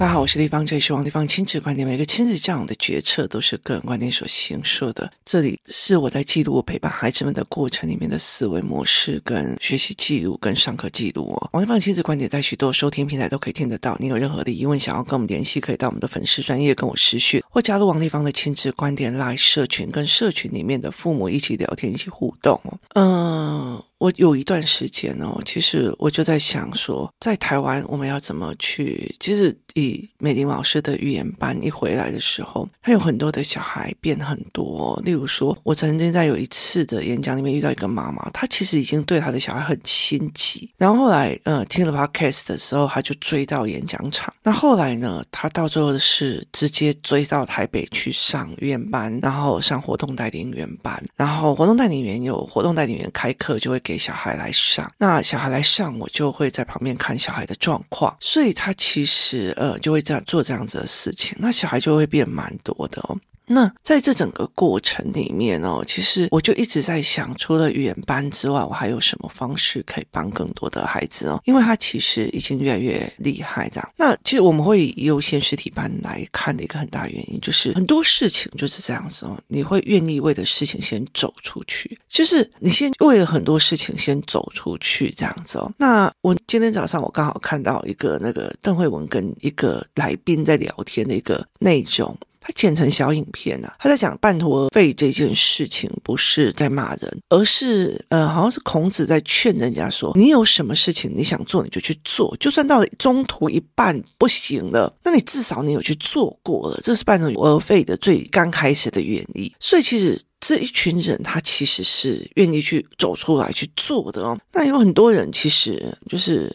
大家好，我是丽芳，这里是王立芳亲子观点。每个亲子教养的决策都是个人观点所形塑的。这里是我在记录我陪伴孩子们的过程里面的思维模式、跟学习记录、跟上课记录哦。王立芳亲子观点在许多收听平台都可以听得到。你有任何的疑问想要跟我们联系，可以到我们的粉丝专业跟我私讯，或加入王立芳的亲子观点来社群，跟社群里面的父母一起聊天、一起互动哦。嗯。我有一段时间哦，其实我就在想说，在台湾我们要怎么去？其实以美玲老师的语言班一回来的时候，他有很多的小孩变很多。例如说，我曾经在有一次的演讲里面遇到一个妈妈，她其实已经对她的小孩很心急。然后后来，呃，听了 podcast 的时候，她就追到演讲场。那后来呢，她到最后的是直接追到台北去上语言班，然后上活动带领员班。然后活动带领员有活动带领员开课，就会给。小孩来上，那小孩来上，我就会在旁边看小孩的状况，所以他其实呃就会这样做这样子的事情，那小孩就会变蛮多的哦。那在这整个过程里面哦，其实我就一直在想，除了语言班之外，我还有什么方式可以帮更多的孩子哦？因为他其实已经越来越厉害，这样。那其实我们会以优先实体班来看的一个很大原因，就是很多事情就是这样子哦。你会愿意为的事情先走出去，就是你先为了很多事情先走出去这样子哦。那我今天早上我刚好看到一个那个邓惠文跟一个来宾在聊天的一个内容。他剪成小影片啊，他在讲半途而废这件事情，不是在骂人，而是呃，好像是孔子在劝人家说，你有什么事情你想做，你就去做，就算到了中途一半不行了，那你至少你有去做过了，这是半途而废的最刚开始的原因。所以其实这一群人，他其实是愿意去走出来去做的哦。那有很多人其实就是。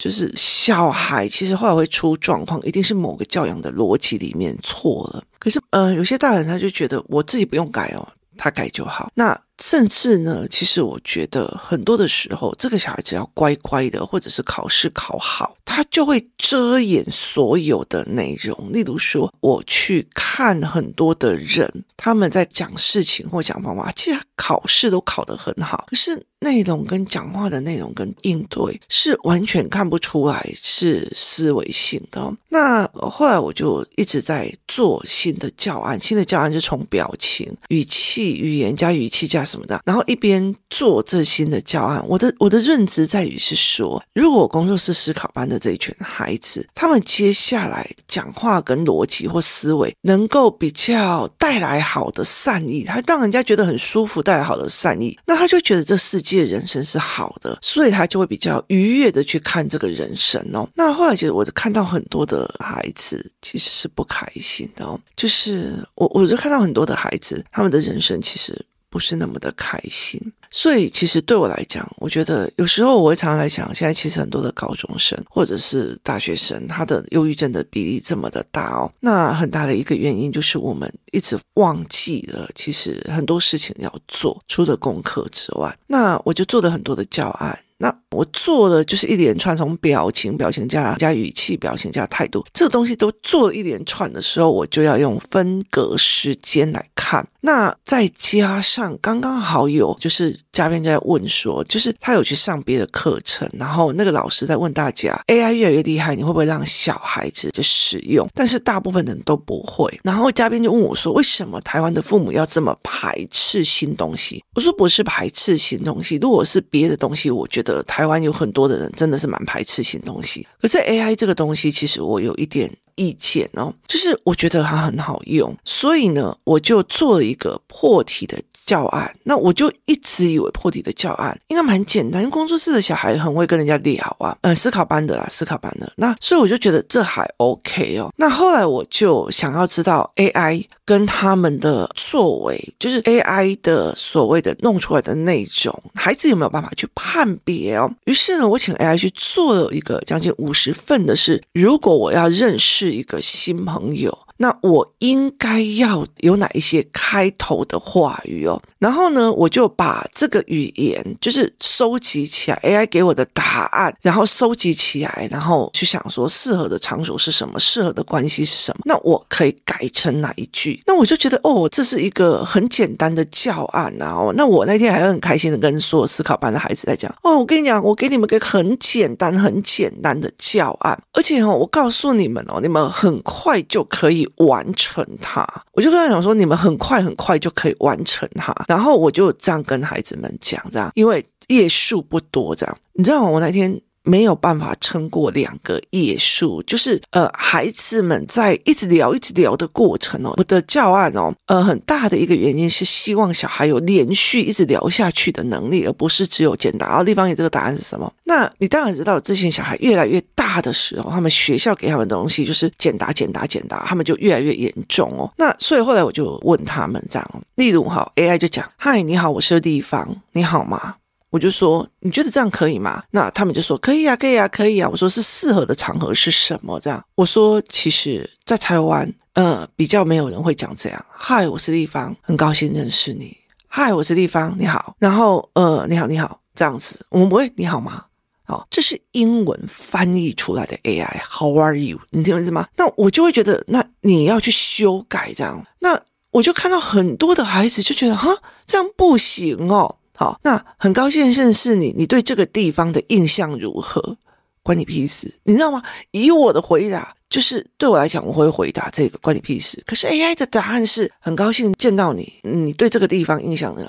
就是小孩其实后来会出状况，一定是某个教养的逻辑里面错了。可是，呃，有些大人他就觉得我自己不用改哦，他改就好。那甚至呢，其实我觉得很多的时候，这个小孩只要乖乖的，或者是考试考好，他就会遮掩所有的内容。例如说，我去看很多的人，他们在讲事情或讲方法，其实考试都考得很好，可是。内容跟讲话的内容跟应对是完全看不出来是思维性的。那后来我就一直在做新的教案，新的教案就从表情、语气、语言加语气加什么的，然后一边做这新的教案。我的我的认知在于是说，如果工作室思考班的这一群孩子，他们接下来讲话跟逻辑或思维能够比较带来好的善意，他让人家觉得很舒服，带来好的善意，那他就觉得这世界。人生是好的，所以他就会比较愉悦的去看这个人生哦。那后来其实我就看到很多的孩子其实是不开心的哦，就是我我就看到很多的孩子，他们的人生其实不是那么的开心。所以其实对我来讲，我觉得有时候我会常常来想，现在其实很多的高中生或者是大学生，他的忧郁症的比例这么的大哦，那很大的一个原因就是我们一直忘记了，其实很多事情要做，除了功课之外，那我就做了很多的教案。那我做的就是一连串，从表情、表情加加语气、表情加态度，这个东西都做了一连串的时候，我就要用分隔时间来看。那再加上刚刚好有，就是嘉宾在问说，就是他有去上别的课程，然后那个老师在问大家，AI 越来越厉害，你会不会让小孩子去使用？但是大部分人都不会。然后嘉宾就问我说，为什么台湾的父母要这么排斥新东西？我说不是排斥新东西，如果是别的东西，我觉得。的台湾有很多的人真的是蛮排斥新东西，可是 AI 这个东西，其实我有一点意见哦，就是我觉得它很好用，所以呢，我就做了一个破题的教案。那我就一直以为破题的教案应该蛮简单，工作室的小孩很会跟人家聊啊，呃，思考班的啦，思考班的。那所以我就觉得这还 OK 哦。那后来我就想要知道 AI。跟他们的作为，就是 AI 的所谓的弄出来的内容，孩子有没有办法去判别哦？于是呢，我请 AI 去做了一个将近五十份的是，如果我要认识一个新朋友。那我应该要有哪一些开头的话语哦？然后呢，我就把这个语言就是收集起来，AI 给我的答案，然后收集起来，然后去想说适合的场所是什么，适合的关系是什么，那我可以改成哪一句？那我就觉得哦，这是一个很简单的教案啊。哦，那我那天还很开心的跟所有思考班的孩子在讲哦，我跟你讲，我给你们个很简单、很简单的教案，而且哦，我告诉你们哦，你们很快就可以完成它。我就跟他讲说，你们很快很快就可以完成它。然后我就这样跟孩子们讲，这样，因为页数不多，这样，你知道吗？我那天。没有办法撑过两个页数，就是呃，孩子们在一直聊、一直聊的过程哦。我的教案哦，呃，很大的一个原因是希望小孩有连续一直聊下去的能力，而不是只有简答。然后立方体这个答案是什么？那你当然知道，之前小孩越来越大的时候，他们学校给他们的东西就是简答、简答、简答，他们就越来越严重哦。那所以后来我就问他们这样，例如哈，AI 就讲：“嗨，你好，我是立方，你好吗？”我就说，你觉得这样可以吗？那他们就说可以啊，可以啊，可以啊。我说是适合的场合是什么？这样，我说其实，在台湾，呃，比较没有人会讲这样。嗨，我是立方，很高兴认识你。嗨，我是立方，你好。然后，呃，你好，你好，这样子，我们不会你好吗？好，这是英文翻译出来的 AI。How are you？你听懂意思吗？那我就会觉得，那你要去修改这样。那我就看到很多的孩子就觉得，哈，这样不行哦。好，那很高兴认识你。你对这个地方的印象如何？关你屁事，你知道吗？以我的回答，就是对我来讲，我会回答这个关你屁事。可是 AI 的答案是很高兴见到你，你对这个地方印象呢？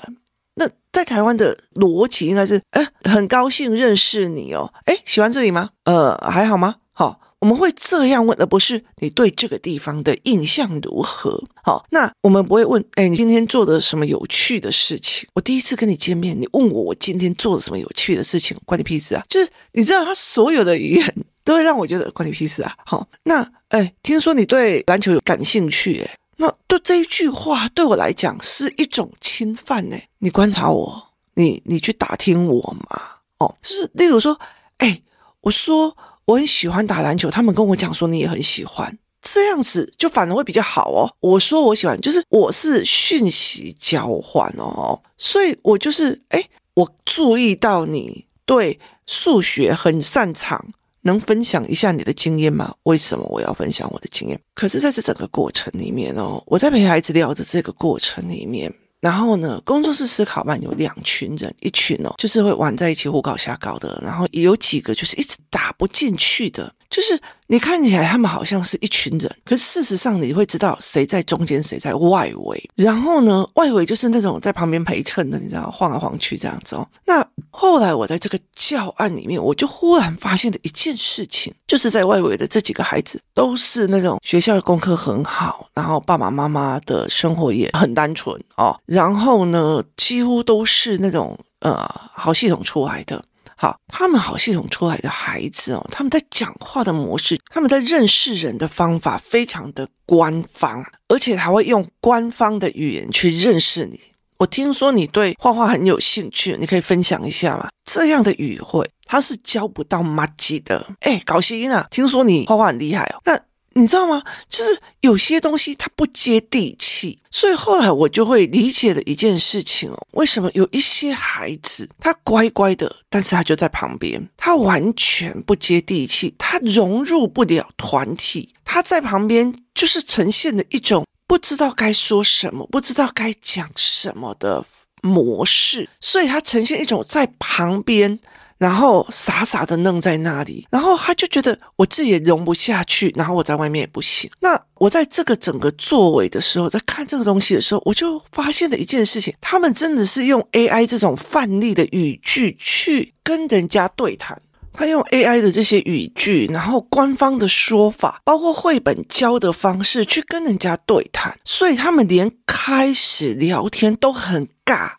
那在台湾的逻辑应该是，哎，很高兴认识你哦。哎，喜欢这里吗？呃，还好吗？好。我们会这样问，而不是你对这个地方的印象如何？好，那我们不会问，哎，你今天做的什么有趣的事情？我第一次跟你见面，你问我我今天做了什么有趣的事情，关你屁事啊！就是你知道，他所有的语言都会让我觉得关你屁事啊！好，那哎，听说你对篮球有感兴趣，哎，那对这一句话对我来讲是一种侵犯呢？你观察我，你你去打听我嘛？哦，就是例如说，哎，我说。我很喜欢打篮球，他们跟我讲说你也很喜欢，这样子就反而会比较好哦。我说我喜欢，就是我是讯息交换哦，所以我就是哎，我注意到你对数学很擅长，能分享一下你的经验吗？为什么我要分享我的经验？可是在这整个过程里面哦，我在陪孩子聊的这个过程里面。然后呢，工作室思考班有两群人，一群哦，就是会玩在一起胡搞瞎搞的，然后也有几个就是一直打不进去的，就是。你看起来他们好像是一群人，可是事实上你会知道谁在中间，谁在外围。然后呢，外围就是那种在旁边陪衬的，你知道，晃来晃去这样子哦。那后来我在这个教案里面，我就忽然发现的一件事情，就是在外围的这几个孩子都是那种学校的功课很好，然后爸爸妈妈的生活也很单纯哦。然后呢，几乎都是那种呃好系统出来的。好，他们好系统出来的孩子哦，他们在讲话的模式，他们在认识人的方法非常的官方，而且还会用官方的语言去认识你。我听说你对画画很有兴趣，你可以分享一下吗？这样的语汇，他是教不到麻吉的。哎，搞笑啊！听说你画画很厉害哦，那。你知道吗？就是有些东西它不接地气，所以后来我就会理解了一件事情哦，为什么有一些孩子他乖乖的，但是他就在旁边，他完全不接地气，他融入不了团体，他在旁边就是呈现的一种不知道该说什么，不知道该讲什么的模式，所以他呈现一种在旁边。然后傻傻的愣在那里，然后他就觉得我自己也容不下去，然后我在外面也不行。那我在这个整个作为的时候，在看这个东西的时候，我就发现了一件事情：他们真的是用 AI 这种范例的语句去跟人家对谈。他用 AI 的这些语句，然后官方的说法，包括绘本教的方式去跟人家对谈，所以他们连开始聊天都很尬。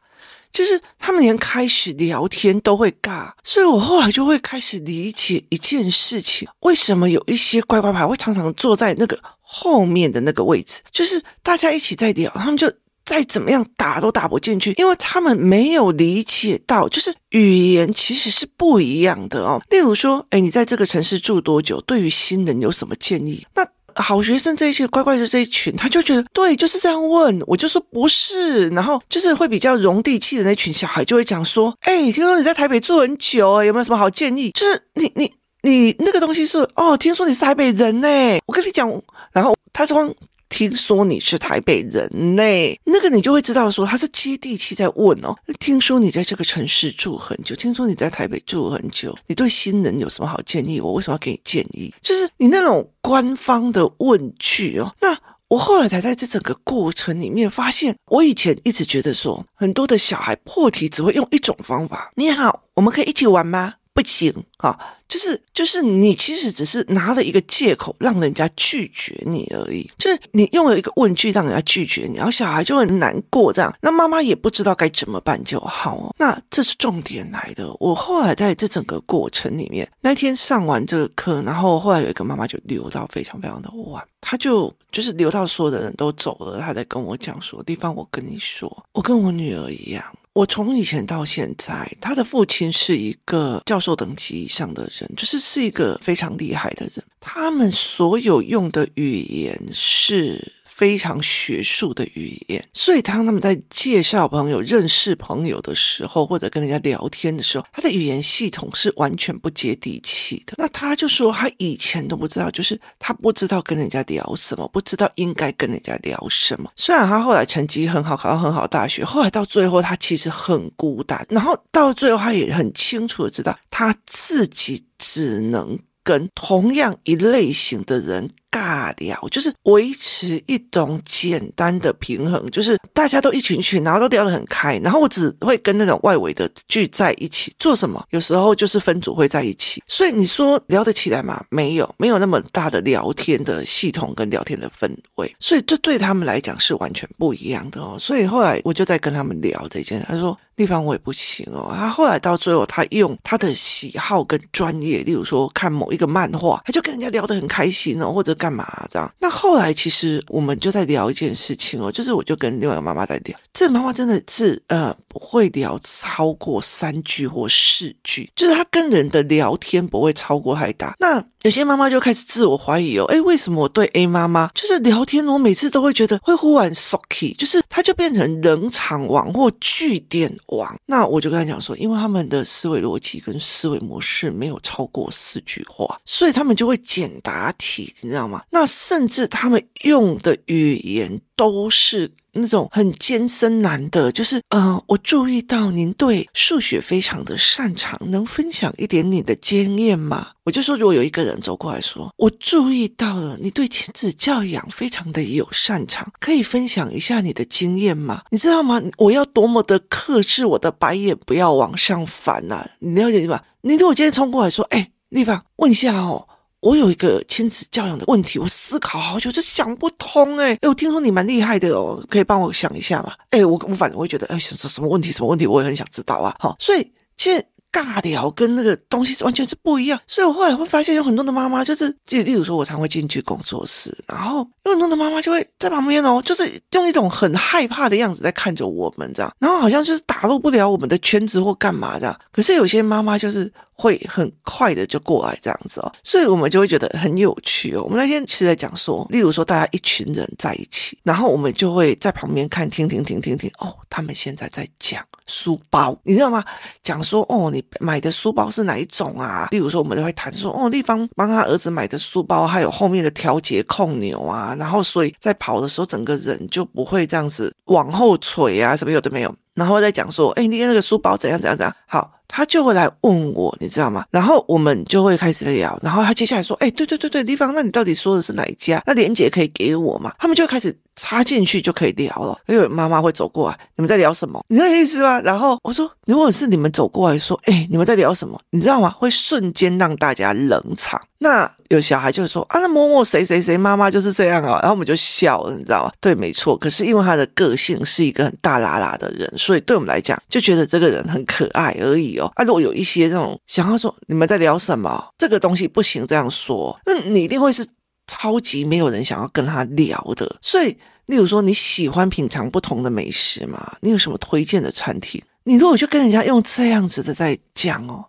就是他们连开始聊天都会尬，所以我后来就会开始理解一件事情：为什么有一些乖乖牌会常常坐在那个后面的那个位置？就是大家一起在聊，他们就再怎么样打都打不进去，因为他们没有理解到，就是语言其实是不一样的哦。例如说，哎，你在这个城市住多久？对于新人有什么建议？那好学生这一群，乖乖的这一群，他就觉得对，就是这样问，我就说不是，然后就是会比较容地气的那群小孩就会讲说，哎，听说你在台北住很久，有没有什么好建议？就是你你你那个东西是哦，听说你是台北人呢，我跟你讲，然后他说。听说你是台北人呢，那个你就会知道说他是接地气在问哦。听说你在这个城市住很久，听说你在台北住很久，你对新人有什么好建议？我为什么要给你建议？就是你那种官方的问句哦。那我后来才在这整个过程里面发现，我以前一直觉得说，很多的小孩破题只会用一种方法。你好，我们可以一起玩吗？不行啊，就是就是你其实只是拿了一个借口让人家拒绝你而已，就是你用了一个问句让人家拒绝你，然后小孩就很难过这样，那妈妈也不知道该怎么办就好哦。那这是重点来的。我后来在这整个过程里面，那天上完这个课，然后后来有一个妈妈就留到非常非常的晚，她就就是留到所有的人都走了，她在跟我讲说：“地方，我跟你说，我跟我女儿一样。”我从以前到现在，他的父亲是一个教授等级以上的人，就是是一个非常厉害的人。他们所有用的语言是。非常学术的语言，所以当他们在介绍朋友、认识朋友的时候，或者跟人家聊天的时候，他的语言系统是完全不接地气的。那他就说，他以前都不知道，就是他不知道跟人家聊什么，不知道应该跟人家聊什么。虽然他后来成绩很好，考到很好大学，后来到最后他其实很孤单，然后到最后他也很清楚的知道，他自己只能跟同样一类型的人。尬聊就是维持一种简单的平衡，就是大家都一群群，然后都聊得很开，然后我只会跟那种外围的聚在一起做什么？有时候就是分组会在一起，所以你说聊得起来吗？没有，没有那么大的聊天的系统跟聊天的氛围，所以这对他们来讲是完全不一样的哦。所以后来我就在跟他们聊这件事，他说地方我也不行哦。他后来到最后，他用他的喜好跟专业，例如说看某一个漫画，他就跟人家聊得很开心哦，或者。干嘛这样？那后来其实我们就在聊一件事情哦，就是我就跟另外一个妈妈在聊，这个妈妈真的是呃不会聊超过三句或四句，就是她跟人的聊天不会超过太大。那有些妈妈就开始自我怀疑哦，诶，为什么我对 A 妈妈就是聊天，我每次都会觉得会忽然 socky，就是她就变成冷场王或句点王。那我就跟她讲说，因为他们的思维逻辑跟思维模式没有超过四句话，所以他们就会简答题，你知道吗？那甚至他们用的语言都是那种很艰深难的，就是呃，我注意到您对数学非常的擅长，能分享一点你的经验吗？我就说，如果有一个人走过来说，我注意到了你对亲子教养非常的有擅长，可以分享一下你的经验吗？你知道吗？我要多么的克制我的白眼，不要往上翻呐、啊！你了解吗？你如果今天冲过来说，哎，丽芳，问一下哦。我有一个亲子教养的问题，我思考好久就想不通哎哎，我听说你蛮厉害的哦，可以帮我想一下吗？哎，我我反正会觉得哎，什什么问题什么问题，我也很想知道啊。好，所以其实尬聊跟那个东西完全是不一样。所以我后来会发现有很多的妈妈就是，就例如说我常会进去工作室，然后有很多的妈妈就会在旁边哦，就是用一种很害怕的样子在看着我们这样，然后好像就是打入不了我们的圈子或干嘛这样。可是有些妈妈就是。会很快的就过来这样子哦，所以我们就会觉得很有趣哦。我们那天是在讲说，例如说大家一群人在一起，然后我们就会在旁边看，听听听听听哦，他们现在在讲书包，你知道吗？讲说哦，你买的书包是哪一种啊？例如说，我们就会谈说哦，丽芳帮他儿子买的书包，还有后面的调节控钮啊，然后所以在跑的时候，整个人就不会这样子往后垂啊，什么有的没有。然后再讲说，哎，你那个书包怎样怎样怎样？好。他就会来问我，你知道吗？然后我们就会开始聊，然后他接下来说：“哎，对对对对，地方，那你到底说的是哪一家？那连姐可以给我吗？”他们就开始插进去就可以聊了。因为妈妈会走过来，你们在聊什么？你知道意思吗？然后我说：“如果是你们走过来说，哎，你们在聊什么？你知道吗？会瞬间让大家冷场。那有小孩就会说：啊，那某某谁谁谁妈妈就是这样啊。然后我们就笑了，你知道吗？对，没错。可是因为他的个性是一个很大剌剌的人，所以对我们来讲就觉得这个人很可爱而已哦。啊，如果有一些这种想要说你们在聊什么，这个东西不行这样说，那你一定会是超级没有人想要跟他聊的。所以，例如说你喜欢品尝不同的美食吗？你有什么推荐的餐厅？你如果就跟人家用这样子的在讲哦，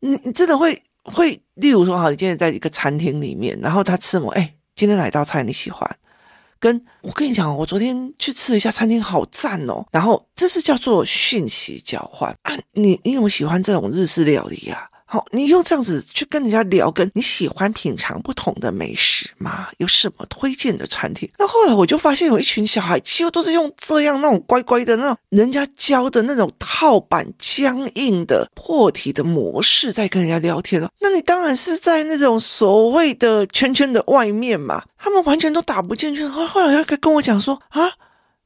你你真的会会，例如说哈，你今天在一个餐厅里面，然后他吃什么？哎。今天哪道菜你喜欢？跟我跟你讲，我昨天去吃了一下餐厅，好赞哦。然后这是叫做讯息交换啊。你你有没有喜欢这种日式料理啊？好，你用这样子去跟人家聊，跟你喜欢品尝不同的美食吗？有什么推荐的餐厅？那后来我就发现有一群小孩，几乎都是用这样那种乖乖的那种人家教的那种套板僵硬的破题的模式在跟人家聊天了。那你当然是在那种所谓的圈圈的外面嘛，他们完全都打不进去。后后来他跟我讲说啊，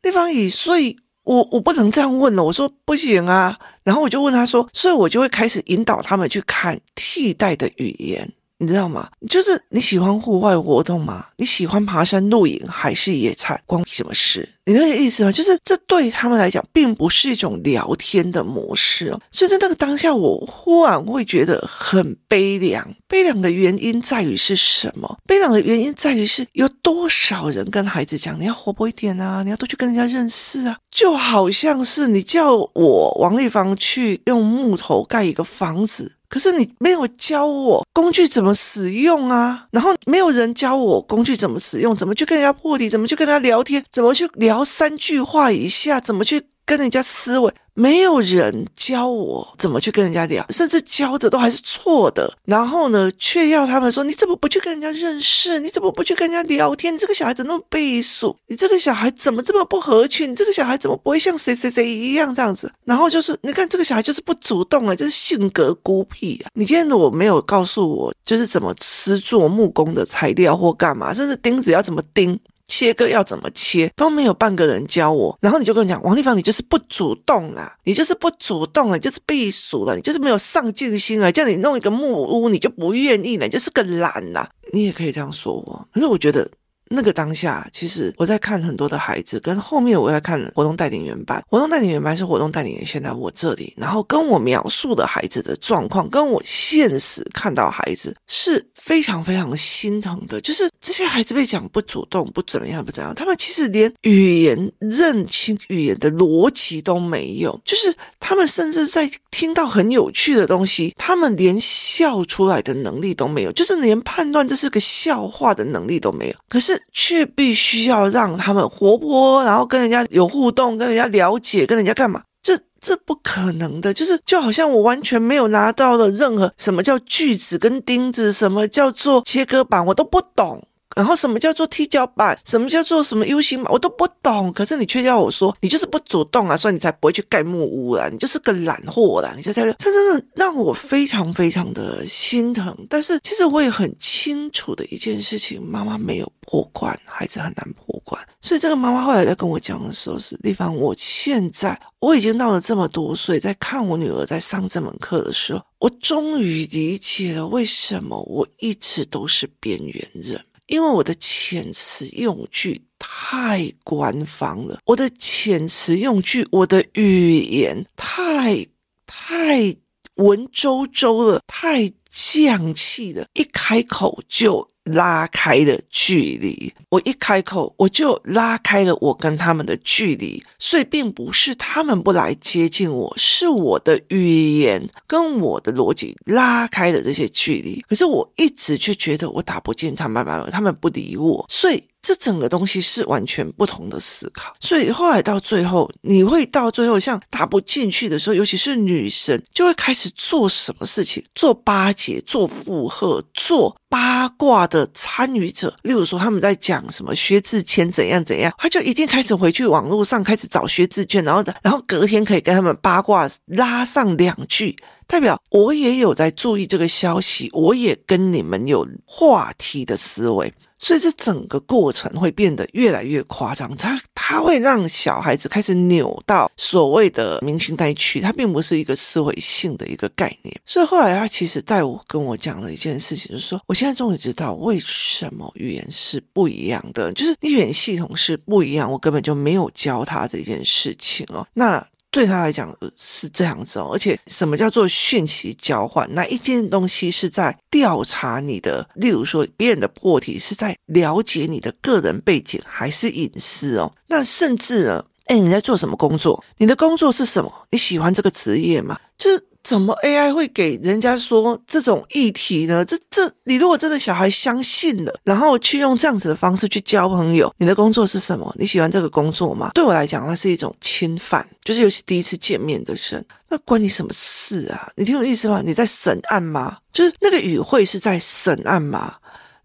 立方体，所以我我不能这样问了。我说不行啊。然后我就问他说，所以我就会开始引导他们去看替代的语言。你知道吗？就是你喜欢户外活动吗？你喜欢爬山露营还是野餐？关什么事？你那个意思吗？就是这对他们来讲，并不是一种聊天的模式哦。所以在那个当下，我忽然会觉得很悲凉。悲凉的原因在于是什么？悲凉的原因在于是有多少人跟孩子讲，你要活泼一点啊，你要多去跟人家认识啊。就好像是你叫我王立芳去用木头盖一个房子。可是你没有教我工具怎么使用啊，然后没有人教我工具怎么使用，怎么去跟人家破题，怎么去跟他聊天，怎么去聊三句话以下，怎么去跟人家思维。没有人教我怎么去跟人家聊，甚至教的都还是错的。然后呢，却要他们说：“你怎么不去跟人家认识？你怎么不去跟人家聊天？你这个小孩怎么那么避俗？你这个小孩怎么这么不合群？你这个小孩怎么不会像谁谁谁一样这样子？”然后就是，你看这个小孩就是不主动啊，就是性格孤僻啊。你今天如果没有告诉我，就是怎么施做木工的材料或干嘛，甚至钉子要怎么钉。切割要怎么切都没有半个人教我，然后你就跟我讲，王立芳，你就是不主动啊，你就是不主动啊，你就是避暑了，你就是没有上进心啊，叫你弄一个木屋你就不愿意了，你就是个懒呐，你也可以这样说我，可是我觉得。那个当下，其实我在看很多的孩子，跟后面我在看活动带领员班。活动带领员班是活动带领员先在我这里，然后跟我描述的孩子的状况，跟我现实看到孩子是非常非常心疼的。就是这些孩子被讲不主动，不怎么样，不怎样，他们其实连语言认清语言的逻辑都没有，就是他们甚至在听到很有趣的东西，他们连笑出来的能力都没有，就是连判断这是个笑话的能力都没有。可是。却必须要让他们活泼，然后跟人家有互动，跟人家了解，跟人家干嘛？这这不可能的，就是就好像我完全没有拿到了任何什么叫锯子跟钉子，什么叫做切割板，我都不懂。然后什么叫做踢脚板？什么叫做什么 U 型板？我都不懂。可是你却要我说，你就是不主动啊，所以你才不会去盖木屋啦。你就是个懒货啦。你就在这，这真的让我非常非常的心疼。但是其实我也很清楚的一件事情，妈妈没有破罐，孩子很难破罐。所以这个妈妈后来在跟我讲的时候是，丽芳，我现在我已经到了这么多岁，在看我女儿在上这门课的时候，我终于理解了为什么我一直都是边缘人。因为我的遣词用句太官方了，我的遣词用句，我的语言太太文绉绉了，太匠气了，一开口就。拉开了距离，我一开口我就拉开了我跟他们的距离，所以并不是他们不来接近我，是我的语言跟我的逻辑拉开了这些距离。可是我一直却觉得我打不进他们，他们不理我，所以。这整个东西是完全不同的思考，所以后来到最后，你会到最后像打不进去的时候，尤其是女生，就会开始做什么事情，做巴结，做附和，做八卦的参与者。例如说，他们在讲什么薛之谦怎样怎样，他就一定开始回去网络上开始找薛之谦，然后的，然后隔天可以跟他们八卦拉上两句，代表我也有在注意这个消息，我也跟你们有话题的思维。所以这整个过程会变得越来越夸张，它它会让小孩子开始扭到所谓的明星代区，它并不是一个思维性的一个概念。所以后来他其实带我跟我讲了一件事情，就是说，我现在终于知道为什么语言是不一样的，就是语言系统是不一样，我根本就没有教他这件事情哦。那。对他来讲是这样子哦，而且什么叫做讯息交换？那一件东西是在调查你的？例如说，别人的破题是在了解你的个人背景还是隐私哦？那甚至呢，哎，你在做什么工作？你的工作是什么？你喜欢这个职业吗？就是怎么 AI 会给人家说这种议题呢？这这，你如果真的小孩相信了，然后去用这样子的方式去交朋友，你的工作是什么？你喜欢这个工作吗？对我来讲，那是一种侵犯，就是尤其第一次见面的人，那关你什么事啊？你听我意思吗？你在审案吗？就是那个语汇是在审案吗？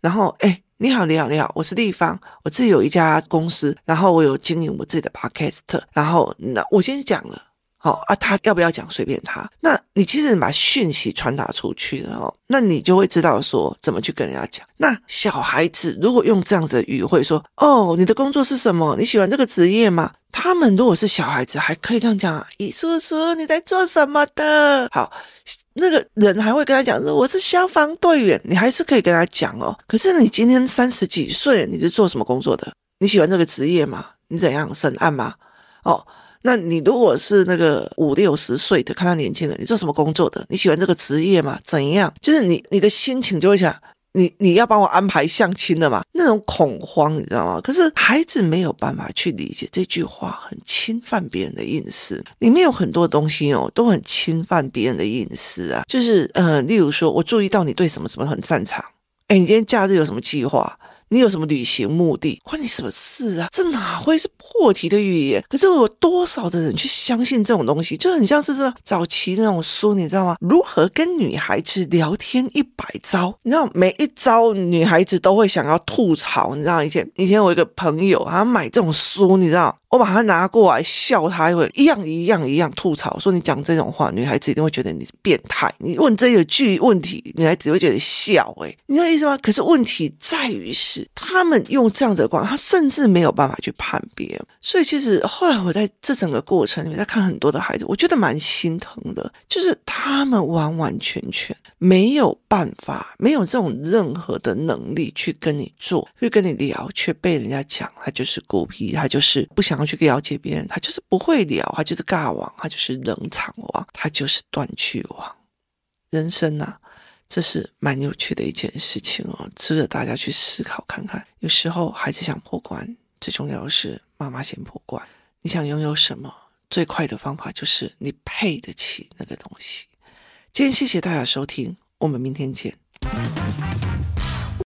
然后，哎。你好，你好，你好，我是丽芳，我自己有一家公司，然后我有经营我自己的 podcast，然后那我先讲了，哦、啊，他要不要讲随便他。那你其实把讯息传达出去了哦，那你就会知道说怎么去跟人家讲。那小孩子如果用这样子的语汇说，哦，你的工作是什么？你喜欢这个职业吗？他们如果是小孩子，还可以这样讲啊：“咦，叔叔，你在做什么的？”好，那个人还会跟他讲说：“我是消防队员。”你还是可以跟他讲哦。可是你今天三十几岁，你是做什么工作的？你喜欢这个职业吗？你怎样审案吗？哦，那你如果是那个五六十岁的，看到年轻人，你做什么工作的？你喜欢这个职业吗？怎样？就是你你的心情就会想。你你要帮我安排相亲的嘛？那种恐慌，你知道吗？可是孩子没有办法去理解这句话，很侵犯别人的隐私。里面有很多东西哦，都很侵犯别人的隐私啊。就是呃，例如说，我注意到你对什么什么很擅长。哎，你今天假日有什么计划？你有什么旅行目的？关你什么事啊？这哪会是破题的语言？可是有多少的人去相信这种东西？就很像是这早期那种书，你知道吗？如何跟女孩子聊天一百招？你知道每一招女孩子都会想要吐槽。你知道以前以前我一个朋友，他买这种书，你知道？我把它拿过来笑他，会一样一样一样吐槽，说你讲这种话，女孩子一定会觉得你是变态。你问这个句问题，女孩子会觉得笑。诶，你知道意思吗？可是问题在于是，他们用这样的光，他甚至没有办法去判别。所以其实后来我在这整个过程里面，在看很多的孩子，我觉得蛮心疼的，就是他们完完全全没有办法，没有这种任何的能力去跟你做，去跟你聊，却被人家讲他就是孤僻，他就是不想。要去了解别人，他就是不会聊，他就是尬王，他就是冷场王，他就是断句王。人生啊，这是蛮有趣的一件事情哦，值得大家去思考看看。有时候孩子想破关，最重要的是妈妈先破关。你想拥有什么？最快的方法就是你配得起那个东西。今天谢谢大家收听，我们明天见。